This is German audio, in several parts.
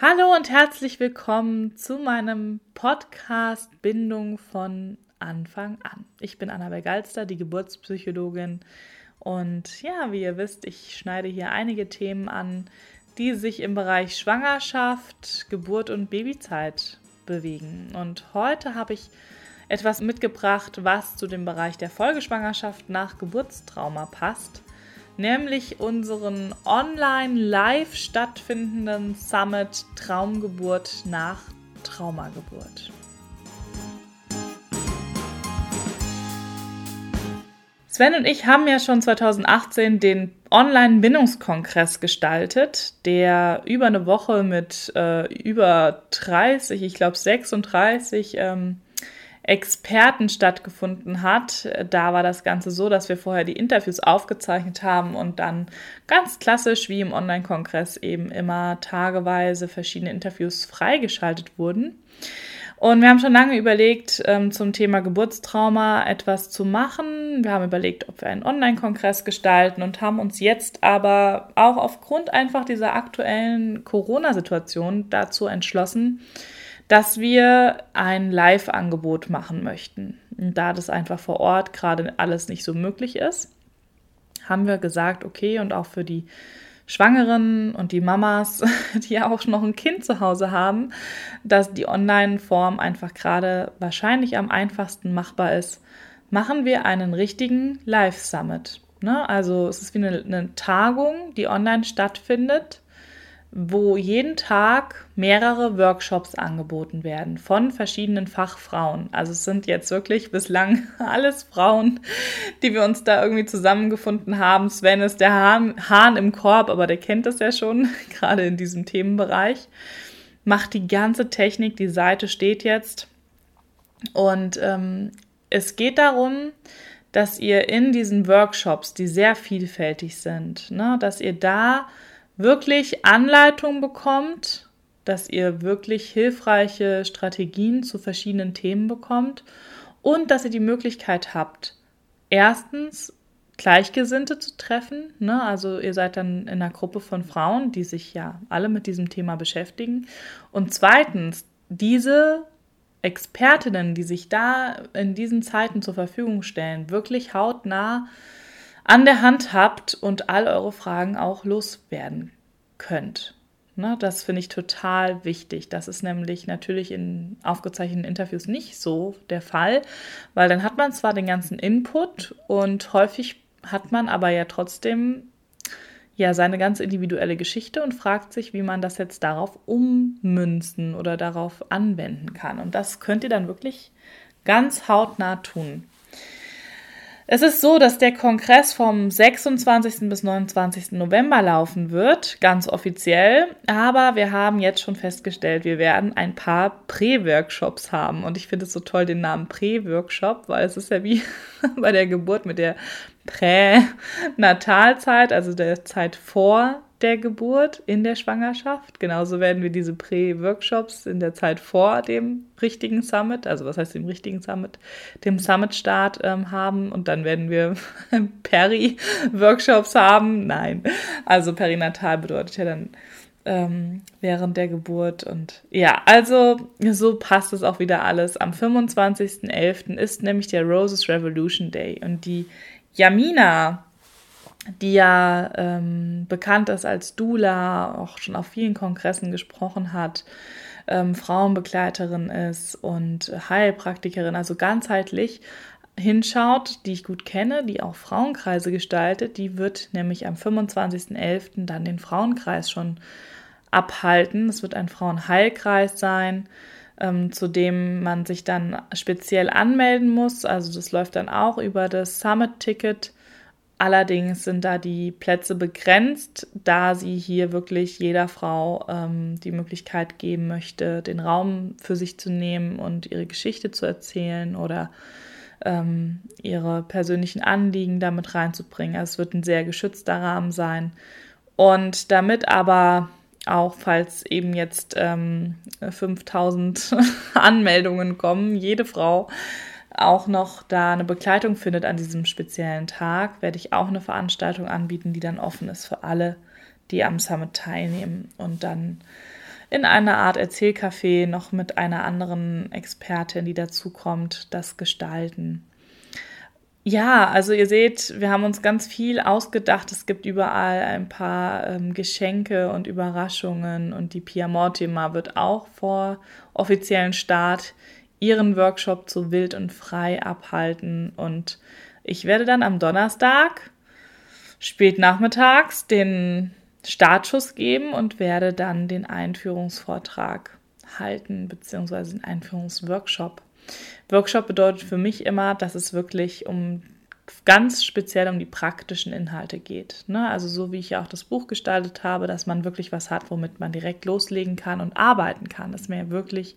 Hallo und herzlich willkommen zu meinem Podcast Bindung von Anfang an. Ich bin Annabel Galster, die Geburtspsychologin. Und ja, wie ihr wisst, ich schneide hier einige Themen an, die sich im Bereich Schwangerschaft, Geburt und Babyzeit bewegen. Und heute habe ich etwas mitgebracht, was zu dem Bereich der Folgeschwangerschaft nach Geburtstrauma passt nämlich unseren online live stattfindenden Summit Traumgeburt nach Traumageburt. Sven und ich haben ja schon 2018 den Online-Bindungskongress gestaltet, der über eine Woche mit äh, über 30, ich glaube 36 ähm, Experten stattgefunden hat. Da war das Ganze so, dass wir vorher die Interviews aufgezeichnet haben und dann ganz klassisch wie im Online-Kongress eben immer tageweise verschiedene Interviews freigeschaltet wurden. Und wir haben schon lange überlegt, ähm, zum Thema Geburtstrauma etwas zu machen. Wir haben überlegt, ob wir einen Online-Kongress gestalten und haben uns jetzt aber auch aufgrund einfach dieser aktuellen Corona-Situation dazu entschlossen, dass wir ein Live-Angebot machen möchten. Und da das einfach vor Ort gerade alles nicht so möglich ist, haben wir gesagt, okay, und auch für die Schwangeren und die Mamas, die ja auch noch ein Kind zu Hause haben, dass die Online-Form einfach gerade wahrscheinlich am einfachsten machbar ist, machen wir einen richtigen Live-Summit. Ne? Also es ist wie eine, eine Tagung, die online stattfindet wo jeden Tag mehrere Workshops angeboten werden von verschiedenen Fachfrauen. Also es sind jetzt wirklich bislang alles Frauen, die wir uns da irgendwie zusammengefunden haben. Sven ist der Hahn, im Korb, aber der kennt das ja schon, gerade in diesem Themenbereich. Macht die ganze Technik, die Seite steht jetzt. Und ähm, es geht darum, dass ihr in diesen Workshops, die sehr vielfältig sind, ne, dass ihr da wirklich Anleitung bekommt, dass ihr wirklich hilfreiche Strategien zu verschiedenen Themen bekommt und dass ihr die Möglichkeit habt, erstens Gleichgesinnte zu treffen. Ne? Also ihr seid dann in einer Gruppe von Frauen, die sich ja alle mit diesem Thema beschäftigen. Und zweitens, diese Expertinnen, die sich da in diesen Zeiten zur Verfügung stellen, wirklich hautnah an der Hand habt und all eure Fragen auch loswerden könnt. Ne, das finde ich total wichtig. Das ist nämlich natürlich in aufgezeichneten Interviews nicht so der Fall, weil dann hat man zwar den ganzen Input und häufig hat man aber ja trotzdem ja seine ganz individuelle Geschichte und fragt sich, wie man das jetzt darauf ummünzen oder darauf anwenden kann. Und das könnt ihr dann wirklich ganz hautnah tun. Es ist so, dass der Kongress vom 26. bis 29. November laufen wird, ganz offiziell. Aber wir haben jetzt schon festgestellt, wir werden ein paar Prä-Workshops haben. Und ich finde es so toll, den Namen Prä-Workshop, weil es ist ja wie bei der Geburt mit der Pränatalzeit, also der Zeit vor der Geburt, in der Schwangerschaft. Genauso werden wir diese Prä-Workshops in der Zeit vor dem richtigen Summit, also was heißt dem richtigen Summit, dem Summit-Start ähm, haben und dann werden wir Peri-Workshops haben. Nein, also perinatal bedeutet ja dann ähm, während der Geburt und ja, also so passt es auch wieder alles. Am 25.11. ist nämlich der Roses Revolution Day und die Yamina die ja ähm, bekannt ist als Dula, auch schon auf vielen Kongressen gesprochen hat, ähm, Frauenbegleiterin ist und Heilpraktikerin, also ganzheitlich hinschaut, die ich gut kenne, die auch Frauenkreise gestaltet, die wird nämlich am 25.11. dann den Frauenkreis schon abhalten. Es wird ein Frauenheilkreis sein, ähm, zu dem man sich dann speziell anmelden muss. Also das läuft dann auch über das Summit-Ticket Allerdings sind da die Plätze begrenzt, da sie hier wirklich jeder Frau ähm, die Möglichkeit geben möchte, den Raum für sich zu nehmen und ihre Geschichte zu erzählen oder ähm, ihre persönlichen Anliegen damit reinzubringen. Also es wird ein sehr geschützter Rahmen sein. Und damit aber auch, falls eben jetzt ähm, 5000 Anmeldungen kommen, jede Frau auch noch da eine Begleitung findet an diesem speziellen Tag, werde ich auch eine Veranstaltung anbieten, die dann offen ist für alle, die am Summit teilnehmen. Und dann in einer Art Erzählcafé noch mit einer anderen Expertin, die dazukommt, das gestalten. Ja, also ihr seht, wir haben uns ganz viel ausgedacht. Es gibt überall ein paar ähm, Geschenke und Überraschungen und die Pia Mortimer wird auch vor offiziellen Start ihren Workshop zu Wild und Frei abhalten und ich werde dann am Donnerstag spät nachmittags den Startschuss geben und werde dann den Einführungsvortrag halten, beziehungsweise den Einführungsworkshop. Workshop bedeutet für mich immer, dass es wirklich um ganz speziell um die praktischen Inhalte geht. Ne? Also so wie ich ja auch das Buch gestaltet habe, dass man wirklich was hat, womit man direkt loslegen kann und arbeiten kann. Das ist mir wirklich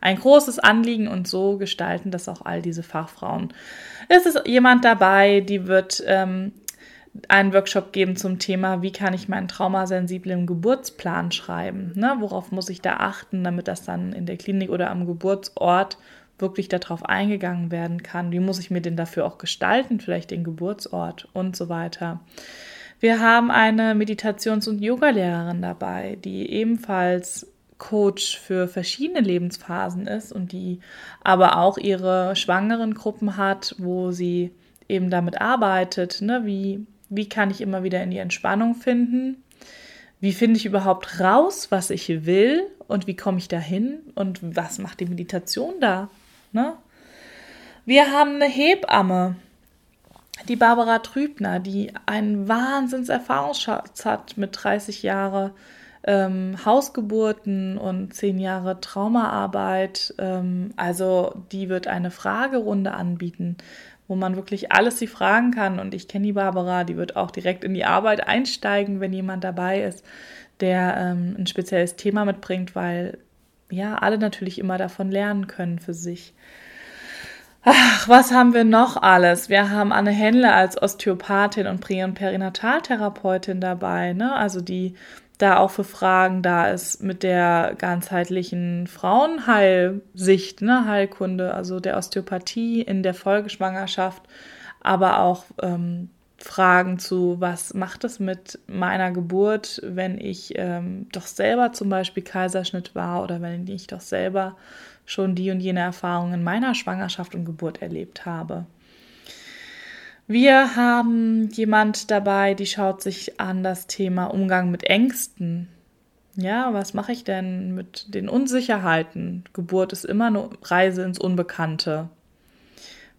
ein großes Anliegen und so gestalten das auch all diese Fachfrauen. Es ist jemand dabei, die wird ähm, einen Workshop geben zum Thema, wie kann ich meinen traumasensiblen Geburtsplan schreiben? Ne? Worauf muss ich da achten, damit das dann in der Klinik oder am Geburtsort wirklich darauf eingegangen werden kann? Wie muss ich mir denn dafür auch gestalten, vielleicht den Geburtsort und so weiter? Wir haben eine Meditations- und Yogalehrerin dabei, die ebenfalls Coach für verschiedene Lebensphasen ist und die aber auch ihre schwangeren Gruppen hat, wo sie eben damit arbeitet, ne? wie wie kann ich immer wieder in die Entspannung finden? Wie finde ich überhaupt raus, was ich will und wie komme ich dahin und was macht die Meditation da? Ne? Wir haben eine Hebamme, die Barbara Trübner, die einen Wahnsinnserfahrungsschatz hat mit 30 Jahren ähm, Hausgeburten und 10 Jahre Traumaarbeit. Ähm, also die wird eine Fragerunde anbieten, wo man wirklich alles sie fragen kann. Und ich kenne die Barbara, die wird auch direkt in die Arbeit einsteigen, wenn jemand dabei ist, der ähm, ein spezielles Thema mitbringt, weil ja alle natürlich immer davon lernen können für sich. Ach, was haben wir noch alles? Wir haben Anne Händler als Osteopathin und Prä- und Perinataltherapeutin dabei, ne? Also die da auch für Fragen da ist mit der ganzheitlichen Frauenheilsicht, ne, Heilkunde, also der Osteopathie in der Folgeschwangerschaft, aber auch ähm, Fragen zu, was macht es mit meiner Geburt, wenn ich ähm, doch selber zum Beispiel Kaiserschnitt war oder wenn ich doch selber schon die und jene Erfahrungen in meiner Schwangerschaft und Geburt erlebt habe. Wir haben jemand dabei, die schaut sich an das Thema Umgang mit Ängsten. Ja, was mache ich denn mit den Unsicherheiten? Geburt ist immer eine Reise ins Unbekannte.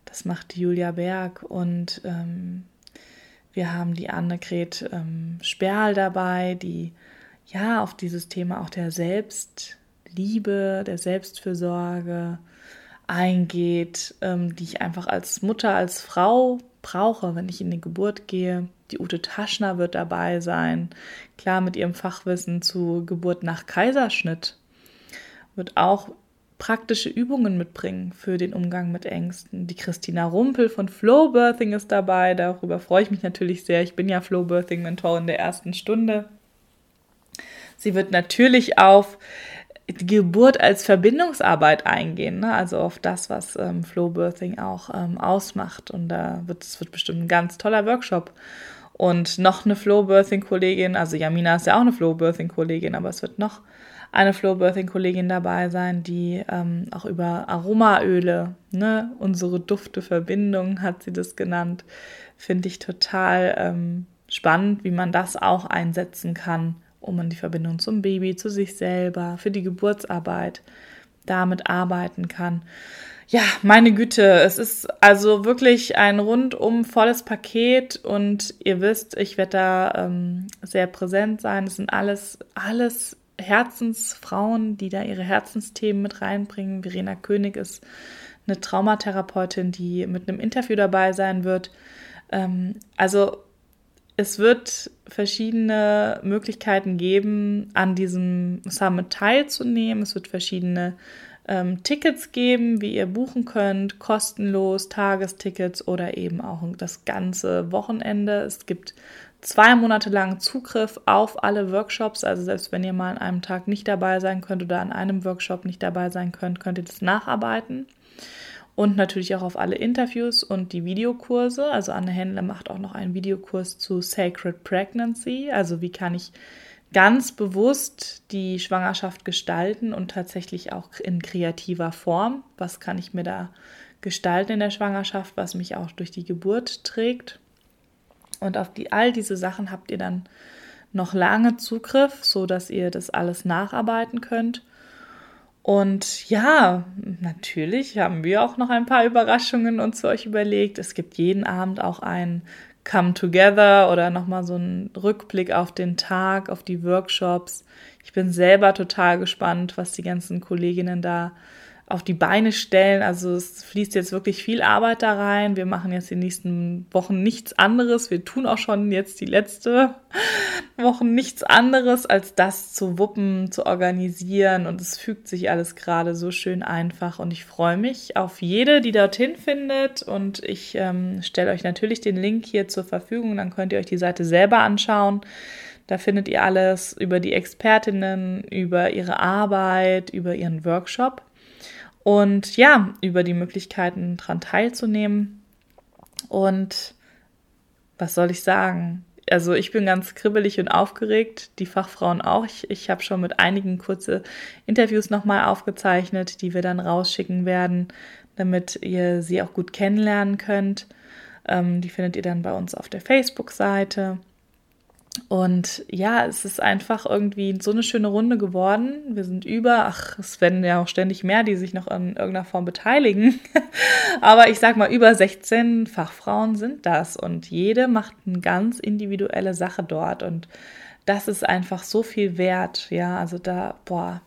Das macht Julia Berg und ähm, wir haben die Annegret ähm, Sperl dabei, die ja auf dieses Thema auch der Selbstliebe, der Selbstfürsorge eingeht, ähm, die ich einfach als Mutter, als Frau brauche, wenn ich in die Geburt gehe. Die Ute Taschner wird dabei sein, klar mit ihrem Fachwissen zu Geburt nach Kaiserschnitt. Wird auch praktische Übungen mitbringen für den Umgang mit Ängsten. Die Christina Rumpel von Flow Birthing ist dabei, darüber freue ich mich natürlich sehr. Ich bin ja Flow Birthing Mentorin der ersten Stunde. Sie wird natürlich auf Geburt als Verbindungsarbeit eingehen, ne? also auf das, was ähm, Flow Birthing auch ähm, ausmacht. Und da wird es wird bestimmt ein ganz toller Workshop. Und noch eine Flow Birthing Kollegin, also Jamina ist ja auch eine Flow Birthing Kollegin, aber es wird noch eine Flow Birthing Kollegin dabei sein, die ähm, auch über Aromaöle, ne, unsere Dufte-Verbindung hat sie das genannt, finde ich total ähm, spannend, wie man das auch einsetzen kann um an die Verbindung zum Baby, zu sich selber, für die Geburtsarbeit damit arbeiten kann. Ja, meine Güte, es ist also wirklich ein rundum volles Paket und ihr wisst, ich werde da ähm, sehr präsent sein. Es sind alles, alles Herzensfrauen, die da ihre Herzensthemen mit reinbringen. Verena König ist eine Traumatherapeutin, die mit einem Interview dabei sein wird. Ähm, also es wird verschiedene Möglichkeiten geben, an diesem Summit teilzunehmen. Es wird verschiedene ähm, Tickets geben, wie ihr buchen könnt, kostenlos, Tagestickets oder eben auch das ganze Wochenende. Es gibt zwei Monate lang Zugriff auf alle Workshops. Also selbst wenn ihr mal an einem Tag nicht dabei sein könnt oder an einem Workshop nicht dabei sein könnt, könnt ihr das nacharbeiten und natürlich auch auf alle Interviews und die Videokurse. Also Anne Händler macht auch noch einen Videokurs zu Sacred Pregnancy, also wie kann ich ganz bewusst die Schwangerschaft gestalten und tatsächlich auch in kreativer Form. Was kann ich mir da gestalten in der Schwangerschaft, was mich auch durch die Geburt trägt? Und auf die, all diese Sachen habt ihr dann noch lange Zugriff, so dass ihr das alles nacharbeiten könnt. Und ja, natürlich haben wir auch noch ein paar Überraschungen uns für euch überlegt. Es gibt jeden Abend auch ein Come Together oder nochmal so ein Rückblick auf den Tag, auf die Workshops. Ich bin selber total gespannt, was die ganzen Kolleginnen da auf die Beine stellen. Also es fließt jetzt wirklich viel Arbeit da rein. Wir machen jetzt die nächsten Wochen nichts anderes. Wir tun auch schon jetzt die letzte Wochen nichts anderes, als das zu wuppen, zu organisieren. Und es fügt sich alles gerade so schön einfach. Und ich freue mich auf jede, die dorthin findet. Und ich ähm, stelle euch natürlich den Link hier zur Verfügung. Dann könnt ihr euch die Seite selber anschauen. Da findet ihr alles über die Expertinnen, über ihre Arbeit, über ihren Workshop und ja, über die Möglichkeiten daran teilzunehmen. Und was soll ich sagen? Also ich bin ganz kribbelig und aufgeregt, die Fachfrauen auch. Ich, ich habe schon mit einigen kurze Interviews nochmal aufgezeichnet, die wir dann rausschicken werden, damit ihr sie auch gut kennenlernen könnt. Ähm, die findet ihr dann bei uns auf der Facebook-Seite. Und ja, es ist einfach irgendwie so eine schöne Runde geworden. Wir sind über, ach, es werden ja auch ständig mehr, die sich noch in irgendeiner Form beteiligen. Aber ich sag mal, über 16 Fachfrauen sind das und jede macht eine ganz individuelle Sache dort. Und das ist einfach so viel wert. Ja, also da, boah.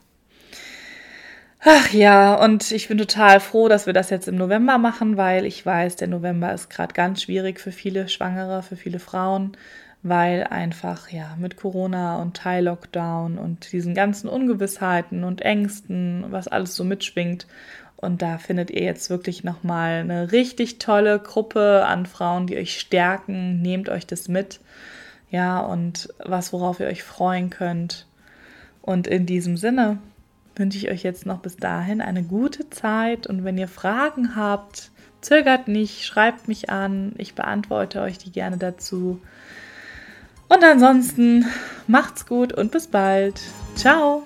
Ach ja, und ich bin total froh, dass wir das jetzt im November machen, weil ich weiß, der November ist gerade ganz schwierig für viele Schwangere, für viele Frauen weil einfach ja mit Corona und Teil-Lockdown und diesen ganzen Ungewissheiten und Ängsten, was alles so mitschwingt. Und da findet ihr jetzt wirklich nochmal eine richtig tolle Gruppe an Frauen, die euch stärken. Nehmt euch das mit. Ja, und was, worauf ihr euch freuen könnt. Und in diesem Sinne wünsche ich euch jetzt noch bis dahin eine gute Zeit. Und wenn ihr Fragen habt, zögert nicht, schreibt mich an. Ich beantworte euch die gerne dazu. Und ansonsten macht's gut und bis bald. Ciao.